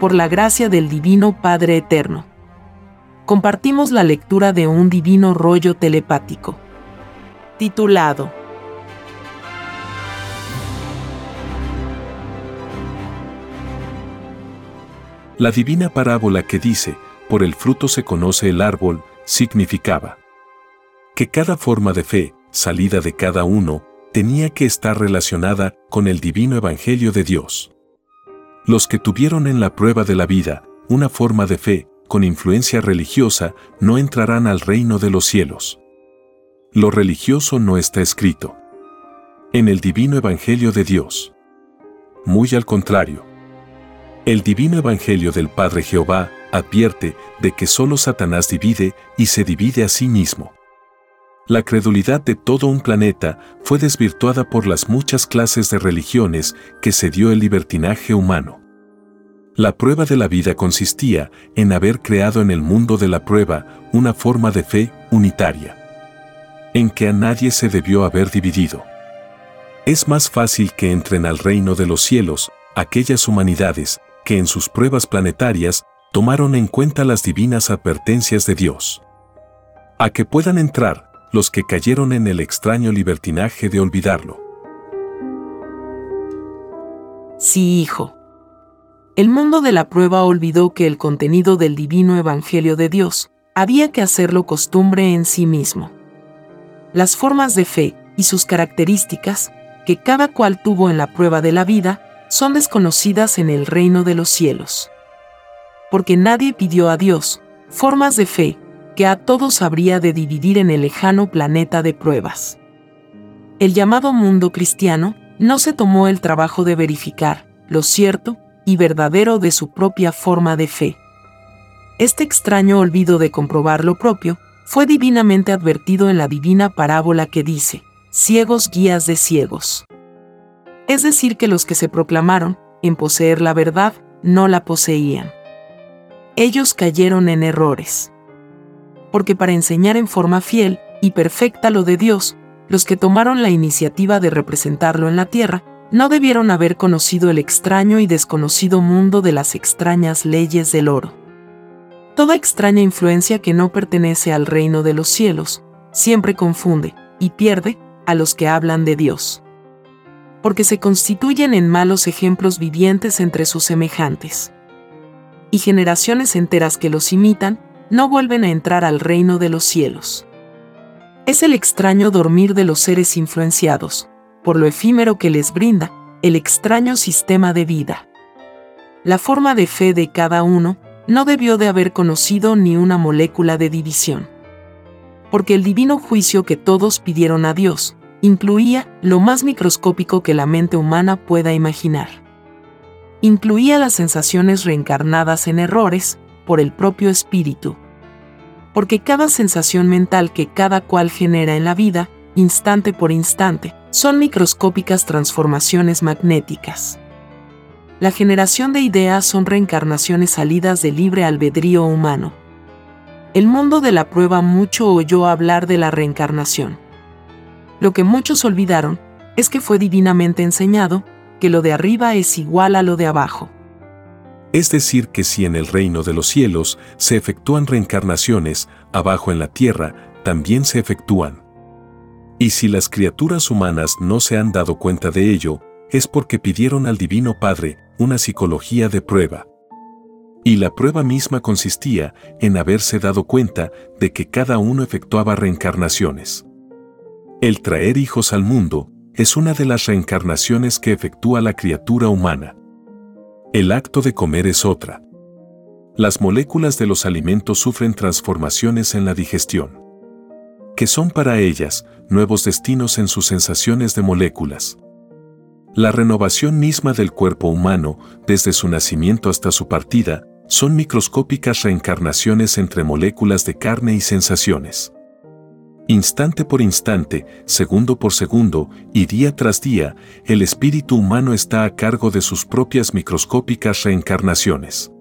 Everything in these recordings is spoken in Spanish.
por la gracia del Divino Padre Eterno. Compartimos la lectura de un divino rollo telepático. Titulado La divina parábola que dice, por el fruto se conoce el árbol, significaba que cada forma de fe, salida de cada uno, tenía que estar relacionada con el divino evangelio de Dios. Los que tuvieron en la prueba de la vida una forma de fe con influencia religiosa no entrarán al reino de los cielos. Lo religioso no está escrito en el divino evangelio de Dios. Muy al contrario. El divino evangelio del Padre Jehová advierte de que solo Satanás divide y se divide a sí mismo. La credulidad de todo un planeta fue desvirtuada por las muchas clases de religiones que se dio el libertinaje humano. La prueba de la vida consistía en haber creado en el mundo de la prueba una forma de fe unitaria, en que a nadie se debió haber dividido. Es más fácil que entren al reino de los cielos aquellas humanidades que en sus pruebas planetarias tomaron en cuenta las divinas advertencias de Dios. A que puedan entrar los que cayeron en el extraño libertinaje de olvidarlo. Sí, hijo. El mundo de la prueba olvidó que el contenido del divino Evangelio de Dios había que hacerlo costumbre en sí mismo. Las formas de fe y sus características, que cada cual tuvo en la prueba de la vida, son desconocidas en el reino de los cielos. Porque nadie pidió a Dios formas de fe que a todos habría de dividir en el lejano planeta de pruebas. El llamado mundo cristiano no se tomó el trabajo de verificar lo cierto y verdadero de su propia forma de fe. Este extraño olvido de comprobar lo propio fue divinamente advertido en la divina parábola que dice, ciegos guías de ciegos. Es decir, que los que se proclamaron en poseer la verdad no la poseían. Ellos cayeron en errores porque para enseñar en forma fiel y perfecta lo de Dios, los que tomaron la iniciativa de representarlo en la tierra, no debieron haber conocido el extraño y desconocido mundo de las extrañas leyes del oro. Toda extraña influencia que no pertenece al reino de los cielos, siempre confunde y pierde a los que hablan de Dios. Porque se constituyen en malos ejemplos vivientes entre sus semejantes. Y generaciones enteras que los imitan, no vuelven a entrar al reino de los cielos. Es el extraño dormir de los seres influenciados, por lo efímero que les brinda el extraño sistema de vida. La forma de fe de cada uno no debió de haber conocido ni una molécula de división. Porque el divino juicio que todos pidieron a Dios incluía lo más microscópico que la mente humana pueda imaginar. Incluía las sensaciones reencarnadas en errores, por el propio espíritu. Porque cada sensación mental que cada cual genera en la vida, instante por instante, son microscópicas transformaciones magnéticas. La generación de ideas son reencarnaciones salidas del libre albedrío humano. El mundo de la prueba mucho oyó hablar de la reencarnación. Lo que muchos olvidaron es que fue divinamente enseñado que lo de arriba es igual a lo de abajo. Es decir, que si en el reino de los cielos se efectúan reencarnaciones, abajo en la tierra también se efectúan. Y si las criaturas humanas no se han dado cuenta de ello, es porque pidieron al Divino Padre una psicología de prueba. Y la prueba misma consistía en haberse dado cuenta de que cada uno efectuaba reencarnaciones. El traer hijos al mundo es una de las reencarnaciones que efectúa la criatura humana. El acto de comer es otra. Las moléculas de los alimentos sufren transformaciones en la digestión, que son para ellas nuevos destinos en sus sensaciones de moléculas. La renovación misma del cuerpo humano, desde su nacimiento hasta su partida, son microscópicas reencarnaciones entre moléculas de carne y sensaciones. Instante por instante, segundo por segundo y día tras día, el espíritu humano está a cargo de sus propias microscópicas reencarnaciones.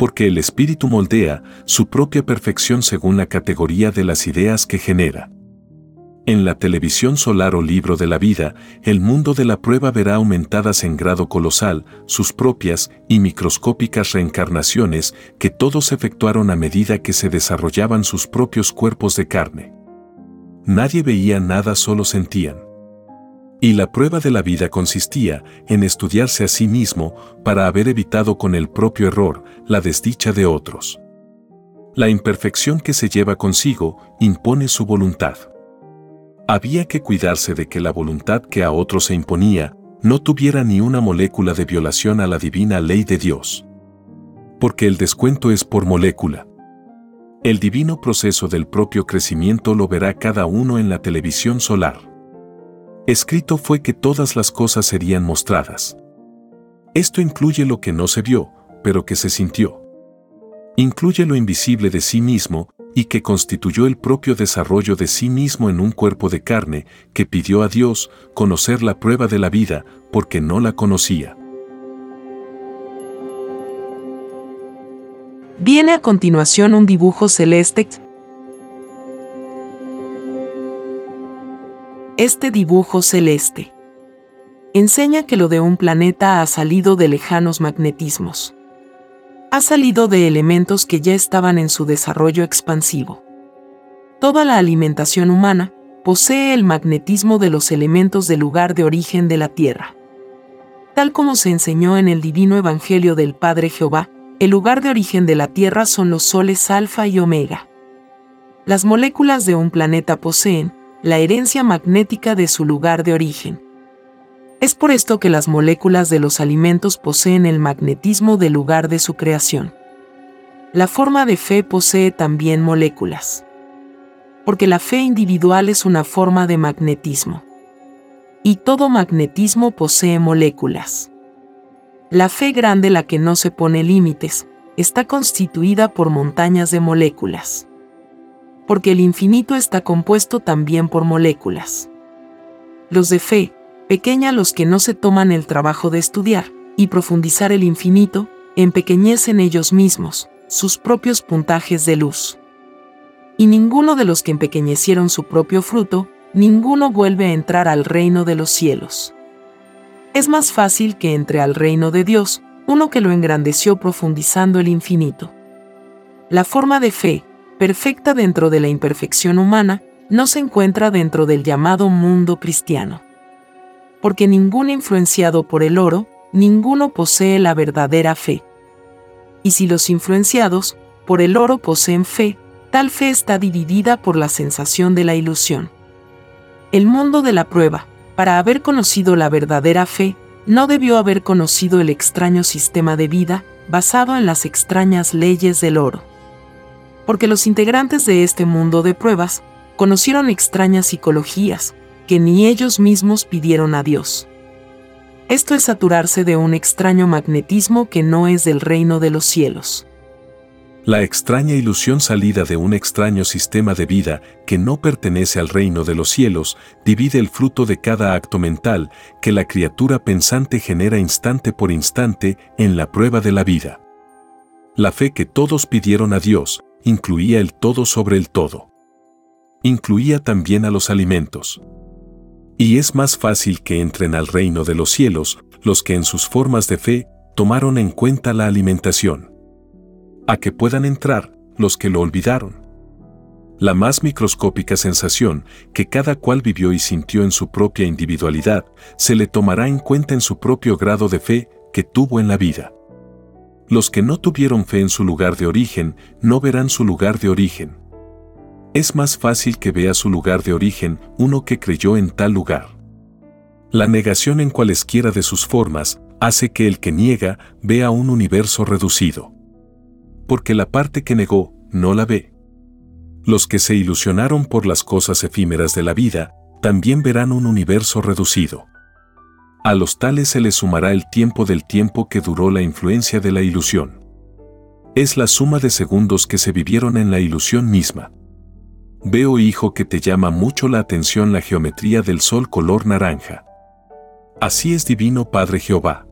Porque el espíritu moldea su propia perfección según la categoría de las ideas que genera. En la televisión solar o libro de la vida, el mundo de la prueba verá aumentadas en grado colosal sus propias y microscópicas reencarnaciones que todos efectuaron a medida que se desarrollaban sus propios cuerpos de carne. Nadie veía nada, solo sentían. Y la prueba de la vida consistía en estudiarse a sí mismo para haber evitado con el propio error la desdicha de otros. La imperfección que se lleva consigo impone su voluntad. Había que cuidarse de que la voluntad que a otros se imponía no tuviera ni una molécula de violación a la divina ley de Dios. Porque el descuento es por molécula. El divino proceso del propio crecimiento lo verá cada uno en la televisión solar. Escrito fue que todas las cosas serían mostradas. Esto incluye lo que no se vio, pero que se sintió. Incluye lo invisible de sí mismo y que constituyó el propio desarrollo de sí mismo en un cuerpo de carne que pidió a Dios conocer la prueba de la vida porque no la conocía. Viene a continuación un dibujo celeste Este dibujo celeste enseña que lo de un planeta ha salido de lejanos magnetismos. Ha salido de elementos que ya estaban en su desarrollo expansivo. Toda la alimentación humana posee el magnetismo de los elementos del lugar de origen de la Tierra. Tal como se enseñó en el divino Evangelio del Padre Jehová, el lugar de origen de la Tierra son los soles alfa y omega. Las moléculas de un planeta poseen, la herencia magnética de su lugar de origen. Es por esto que las moléculas de los alimentos poseen el magnetismo del lugar de su creación. La forma de fe posee también moléculas. Porque la fe individual es una forma de magnetismo. Y todo magnetismo posee moléculas. La fe grande, la que no se pone límites, está constituida por montañas de moléculas porque el infinito está compuesto también por moléculas. Los de fe, pequeña los que no se toman el trabajo de estudiar y profundizar el infinito, empequeñecen ellos mismos, sus propios puntajes de luz. Y ninguno de los que empequeñecieron su propio fruto, ninguno vuelve a entrar al reino de los cielos. Es más fácil que entre al reino de Dios uno que lo engrandeció profundizando el infinito. La forma de fe, perfecta dentro de la imperfección humana, no se encuentra dentro del llamado mundo cristiano. Porque ninguno influenciado por el oro, ninguno posee la verdadera fe. Y si los influenciados por el oro poseen fe, tal fe está dividida por la sensación de la ilusión. El mundo de la prueba, para haber conocido la verdadera fe, no debió haber conocido el extraño sistema de vida basado en las extrañas leyes del oro porque los integrantes de este mundo de pruebas conocieron extrañas psicologías que ni ellos mismos pidieron a Dios. Esto es saturarse de un extraño magnetismo que no es del reino de los cielos. La extraña ilusión salida de un extraño sistema de vida que no pertenece al reino de los cielos divide el fruto de cada acto mental que la criatura pensante genera instante por instante en la prueba de la vida. La fe que todos pidieron a Dios, incluía el todo sobre el todo. Incluía también a los alimentos. Y es más fácil que entren al reino de los cielos los que en sus formas de fe tomaron en cuenta la alimentación. A que puedan entrar los que lo olvidaron. La más microscópica sensación que cada cual vivió y sintió en su propia individualidad se le tomará en cuenta en su propio grado de fe que tuvo en la vida. Los que no tuvieron fe en su lugar de origen no verán su lugar de origen. Es más fácil que vea su lugar de origen uno que creyó en tal lugar. La negación en cualesquiera de sus formas hace que el que niega vea un universo reducido. Porque la parte que negó no la ve. Los que se ilusionaron por las cosas efímeras de la vida también verán un universo reducido. A los tales se les sumará el tiempo del tiempo que duró la influencia de la ilusión. Es la suma de segundos que se vivieron en la ilusión misma. Veo, hijo, que te llama mucho la atención la geometría del sol color naranja. Así es divino Padre Jehová.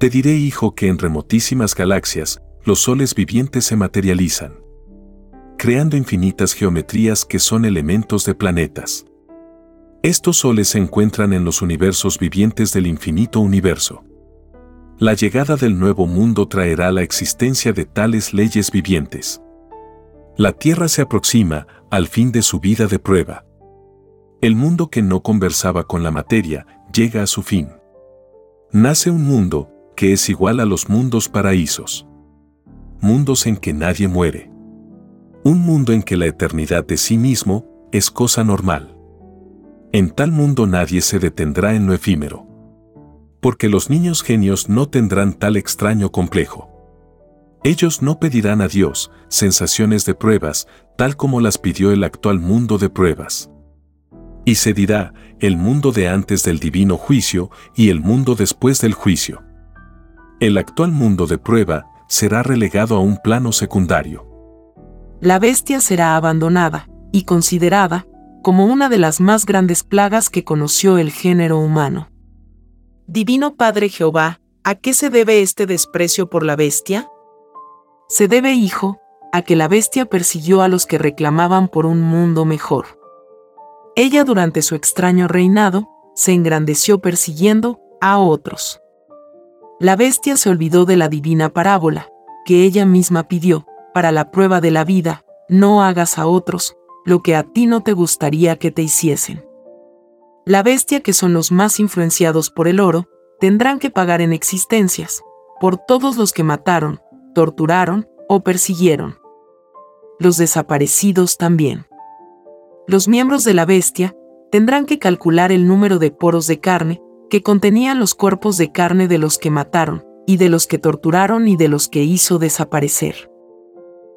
Te diré, hijo, que en remotísimas galaxias, los soles vivientes se materializan, creando infinitas geometrías que son elementos de planetas. Estos soles se encuentran en los universos vivientes del infinito universo. La llegada del nuevo mundo traerá la existencia de tales leyes vivientes. La Tierra se aproxima al fin de su vida de prueba. El mundo que no conversaba con la materia llega a su fin. Nace un mundo que es igual a los mundos paraísos. Mundos en que nadie muere. Un mundo en que la eternidad de sí mismo es cosa normal. En tal mundo nadie se detendrá en lo efímero. Porque los niños genios no tendrán tal extraño complejo. Ellos no pedirán a Dios sensaciones de pruebas, tal como las pidió el actual mundo de pruebas. Y se dirá el mundo de antes del divino juicio y el mundo después del juicio. El actual mundo de prueba será relegado a un plano secundario. La bestia será abandonada y considerada como una de las más grandes plagas que conoció el género humano. Divino Padre Jehová, ¿a qué se debe este desprecio por la bestia? Se debe, hijo, a que la bestia persiguió a los que reclamaban por un mundo mejor. Ella durante su extraño reinado, se engrandeció persiguiendo a otros. La bestia se olvidó de la divina parábola, que ella misma pidió, para la prueba de la vida, no hagas a otros, lo que a ti no te gustaría que te hiciesen. La bestia que son los más influenciados por el oro, tendrán que pagar en existencias, por todos los que mataron, torturaron o persiguieron. Los desaparecidos también. Los miembros de la bestia tendrán que calcular el número de poros de carne que contenían los cuerpos de carne de los que mataron, y de los que torturaron y de los que hizo desaparecer.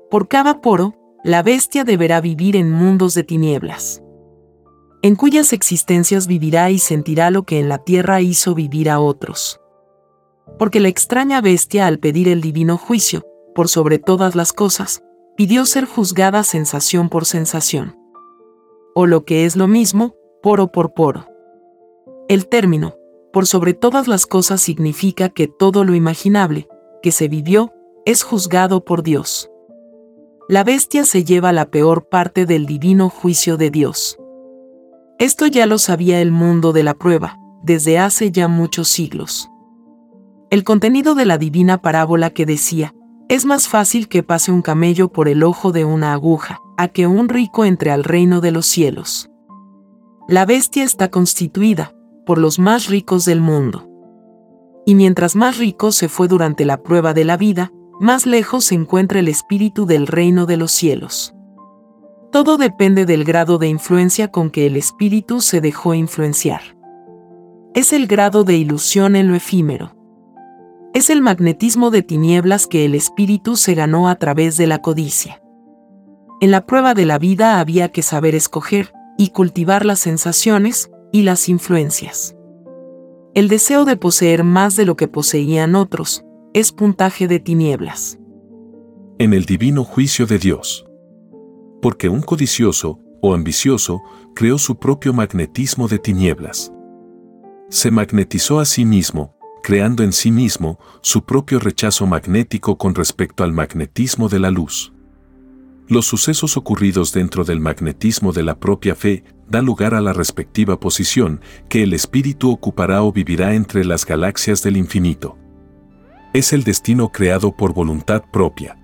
Por cada poro, la bestia deberá vivir en mundos de tinieblas, en cuyas existencias vivirá y sentirá lo que en la tierra hizo vivir a otros. Porque la extraña bestia al pedir el divino juicio, por sobre todas las cosas, pidió ser juzgada sensación por sensación. O lo que es lo mismo, poro por poro. El término, por sobre todas las cosas significa que todo lo imaginable, que se vivió, es juzgado por Dios la bestia se lleva la peor parte del divino juicio de Dios. Esto ya lo sabía el mundo de la prueba, desde hace ya muchos siglos. El contenido de la divina parábola que decía, es más fácil que pase un camello por el ojo de una aguja, a que un rico entre al reino de los cielos. La bestia está constituida por los más ricos del mundo. Y mientras más rico se fue durante la prueba de la vida, más lejos se encuentra el espíritu del reino de los cielos. Todo depende del grado de influencia con que el espíritu se dejó influenciar. Es el grado de ilusión en lo efímero. Es el magnetismo de tinieblas que el espíritu se ganó a través de la codicia. En la prueba de la vida había que saber escoger y cultivar las sensaciones y las influencias. El deseo de poseer más de lo que poseían otros, es puntaje de tinieblas. En el divino juicio de Dios. Porque un codicioso o ambicioso creó su propio magnetismo de tinieblas. Se magnetizó a sí mismo, creando en sí mismo su propio rechazo magnético con respecto al magnetismo de la luz. Los sucesos ocurridos dentro del magnetismo de la propia fe dan lugar a la respectiva posición que el espíritu ocupará o vivirá entre las galaxias del infinito. Es el destino creado por voluntad propia.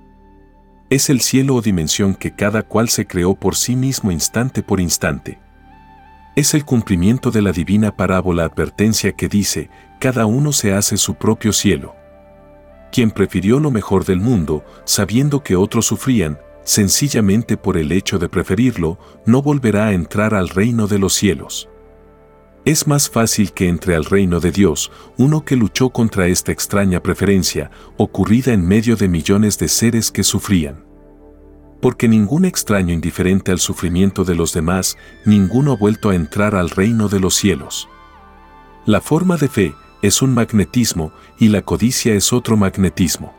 Es el cielo o dimensión que cada cual se creó por sí mismo instante por instante. Es el cumplimiento de la divina parábola advertencia que dice, cada uno se hace su propio cielo. Quien prefirió lo mejor del mundo, sabiendo que otros sufrían, sencillamente por el hecho de preferirlo, no volverá a entrar al reino de los cielos. Es más fácil que entre al reino de Dios uno que luchó contra esta extraña preferencia, ocurrida en medio de millones de seres que sufrían. Porque ningún extraño indiferente al sufrimiento de los demás, ninguno ha vuelto a entrar al reino de los cielos. La forma de fe es un magnetismo y la codicia es otro magnetismo.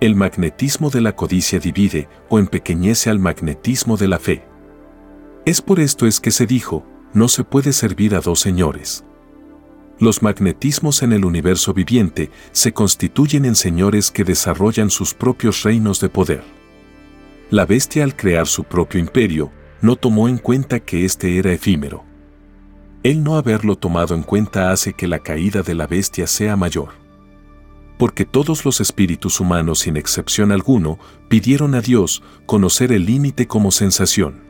El magnetismo de la codicia divide o empequeñece al magnetismo de la fe. Es por esto es que se dijo, no se puede servir a dos señores. Los magnetismos en el universo viviente se constituyen en señores que desarrollan sus propios reinos de poder. La bestia al crear su propio imperio, no tomó en cuenta que éste era efímero. el no haberlo tomado en cuenta hace que la caída de la bestia sea mayor. Porque todos los espíritus humanos, sin excepción alguno, pidieron a Dios conocer el límite como sensación.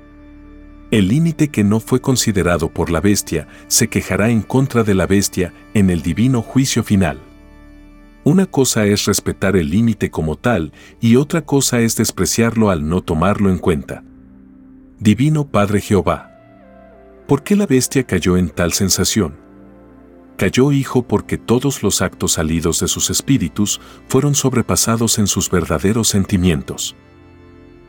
El límite que no fue considerado por la bestia se quejará en contra de la bestia en el divino juicio final. Una cosa es respetar el límite como tal y otra cosa es despreciarlo al no tomarlo en cuenta. Divino Padre Jehová. ¿Por qué la bestia cayó en tal sensación? Cayó hijo porque todos los actos salidos de sus espíritus fueron sobrepasados en sus verdaderos sentimientos.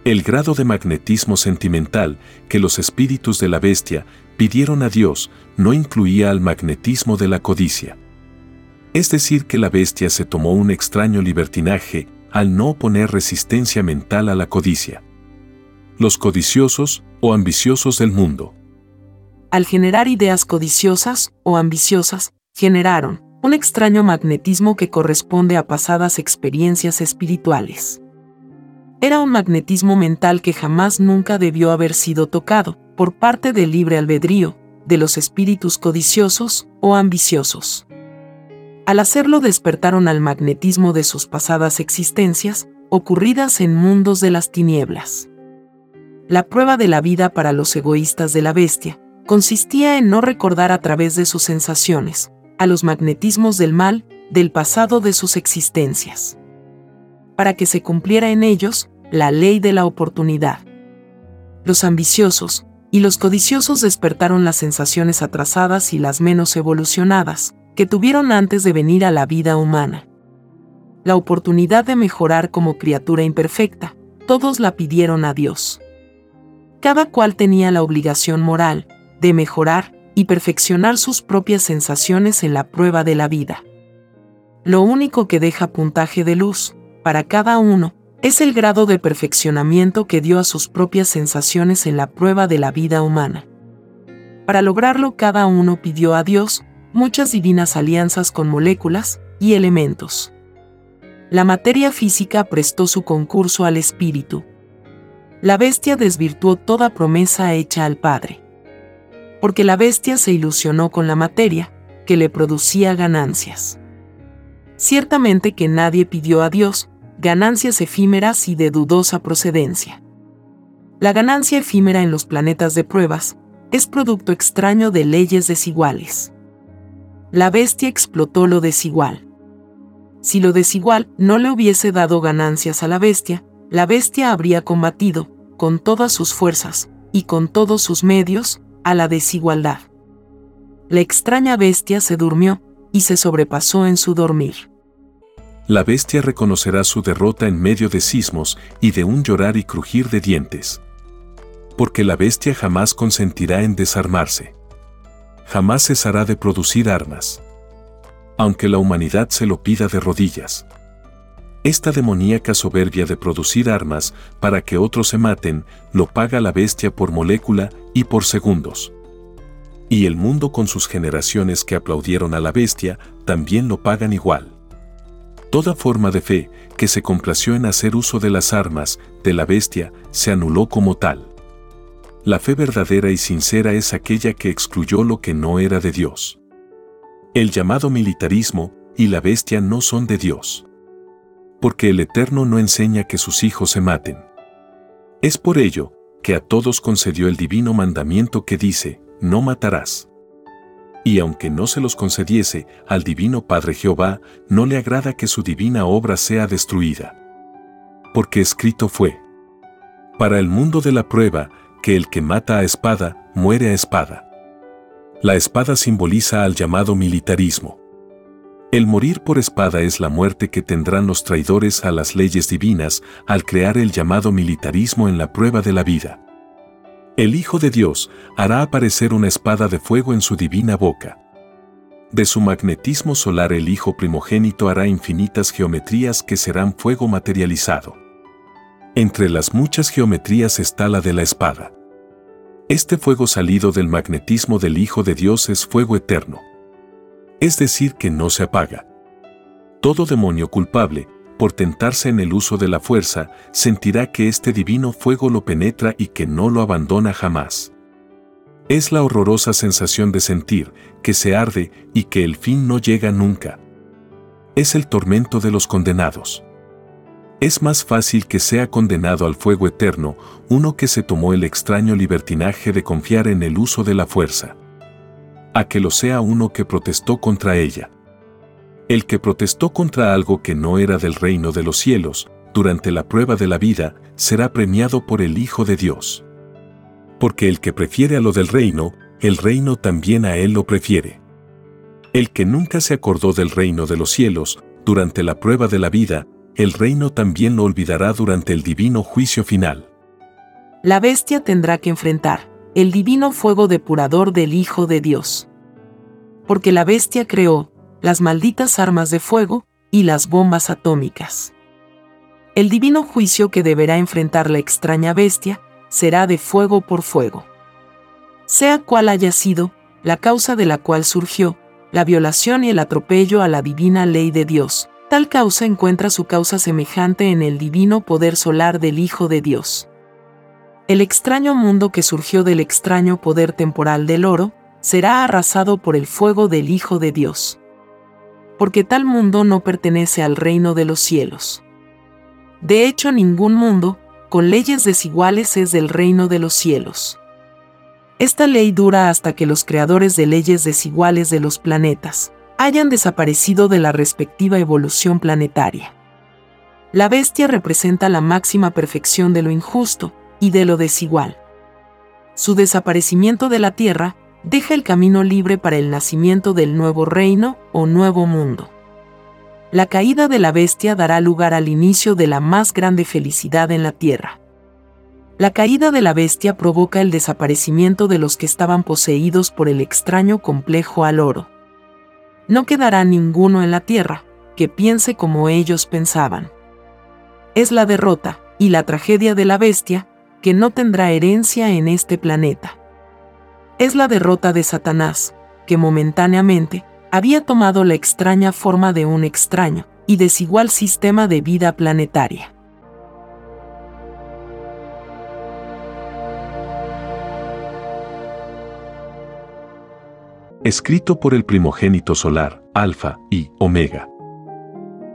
El grado de magnetismo sentimental que los espíritus de la bestia pidieron a Dios no incluía al magnetismo de la codicia. Es decir, que la bestia se tomó un extraño libertinaje al no oponer resistencia mental a la codicia. Los codiciosos o ambiciosos del mundo al generar ideas codiciosas o ambiciosas, generaron un extraño magnetismo que corresponde a pasadas experiencias espirituales. Era un magnetismo mental que jamás nunca debió haber sido tocado por parte del libre albedrío de los espíritus codiciosos o ambiciosos. Al hacerlo despertaron al magnetismo de sus pasadas existencias, ocurridas en mundos de las tinieblas. La prueba de la vida para los egoístas de la bestia consistía en no recordar a través de sus sensaciones, a los magnetismos del mal, del pasado de sus existencias. Para que se cumpliera en ellos la ley de la oportunidad. Los ambiciosos y los codiciosos despertaron las sensaciones atrasadas y las menos evolucionadas, que tuvieron antes de venir a la vida humana. La oportunidad de mejorar como criatura imperfecta, todos la pidieron a Dios. Cada cual tenía la obligación moral, de mejorar y perfeccionar sus propias sensaciones en la prueba de la vida. Lo único que deja puntaje de luz, para cada uno, es el grado de perfeccionamiento que dio a sus propias sensaciones en la prueba de la vida humana. Para lograrlo cada uno pidió a Dios muchas divinas alianzas con moléculas y elementos. La materia física prestó su concurso al espíritu. La bestia desvirtuó toda promesa hecha al Padre porque la bestia se ilusionó con la materia, que le producía ganancias. Ciertamente que nadie pidió a Dios ganancias efímeras y de dudosa procedencia. La ganancia efímera en los planetas de pruebas es producto extraño de leyes desiguales. La bestia explotó lo desigual. Si lo desigual no le hubiese dado ganancias a la bestia, la bestia habría combatido, con todas sus fuerzas, y con todos sus medios, a la desigualdad. La extraña bestia se durmió y se sobrepasó en su dormir. La bestia reconocerá su derrota en medio de sismos y de un llorar y crujir de dientes. Porque la bestia jamás consentirá en desarmarse. Jamás cesará de producir armas. Aunque la humanidad se lo pida de rodillas. Esta demoníaca soberbia de producir armas para que otros se maten, lo paga la bestia por molécula y por segundos. Y el mundo con sus generaciones que aplaudieron a la bestia, también lo pagan igual. Toda forma de fe que se complació en hacer uso de las armas de la bestia se anuló como tal. La fe verdadera y sincera es aquella que excluyó lo que no era de Dios. El llamado militarismo y la bestia no son de Dios porque el Eterno no enseña que sus hijos se maten. Es por ello que a todos concedió el divino mandamiento que dice, no matarás. Y aunque no se los concediese, al divino Padre Jehová no le agrada que su divina obra sea destruida. Porque escrito fue, para el mundo de la prueba, que el que mata a espada, muere a espada. La espada simboliza al llamado militarismo. El morir por espada es la muerte que tendrán los traidores a las leyes divinas al crear el llamado militarismo en la prueba de la vida. El Hijo de Dios hará aparecer una espada de fuego en su divina boca. De su magnetismo solar el Hijo primogénito hará infinitas geometrías que serán fuego materializado. Entre las muchas geometrías está la de la espada. Este fuego salido del magnetismo del Hijo de Dios es fuego eterno es decir, que no se apaga. Todo demonio culpable, por tentarse en el uso de la fuerza, sentirá que este divino fuego lo penetra y que no lo abandona jamás. Es la horrorosa sensación de sentir que se arde y que el fin no llega nunca. Es el tormento de los condenados. Es más fácil que sea condenado al fuego eterno uno que se tomó el extraño libertinaje de confiar en el uso de la fuerza, a que lo sea uno que protestó contra ella. El que protestó contra algo que no era del reino de los cielos, durante la prueba de la vida, será premiado por el Hijo de Dios. Porque el que prefiere a lo del reino, el reino también a él lo prefiere. El que nunca se acordó del reino de los cielos, durante la prueba de la vida, el reino también lo olvidará durante el divino juicio final. La bestia tendrá que enfrentar el divino fuego depurador del Hijo de Dios. Porque la bestia creó las malditas armas de fuego y las bombas atómicas. El divino juicio que deberá enfrentar la extraña bestia será de fuego por fuego. Sea cual haya sido, la causa de la cual surgió, la violación y el atropello a la divina ley de Dios, tal causa encuentra su causa semejante en el divino poder solar del Hijo de Dios. El extraño mundo que surgió del extraño poder temporal del oro, será arrasado por el fuego del Hijo de Dios. Porque tal mundo no pertenece al reino de los cielos. De hecho, ningún mundo, con leyes desiguales, es del reino de los cielos. Esta ley dura hasta que los creadores de leyes desiguales de los planetas hayan desaparecido de la respectiva evolución planetaria. La bestia representa la máxima perfección de lo injusto y de lo desigual. Su desaparecimiento de la Tierra deja el camino libre para el nacimiento del nuevo reino o nuevo mundo. La caída de la bestia dará lugar al inicio de la más grande felicidad en la tierra. La caída de la bestia provoca el desaparecimiento de los que estaban poseídos por el extraño complejo al oro. No quedará ninguno en la tierra que piense como ellos pensaban. Es la derrota y la tragedia de la bestia que no tendrá herencia en este planeta. Es la derrota de Satanás, que momentáneamente había tomado la extraña forma de un extraño y desigual sistema de vida planetaria. Escrito por el primogénito solar, Alfa y Omega.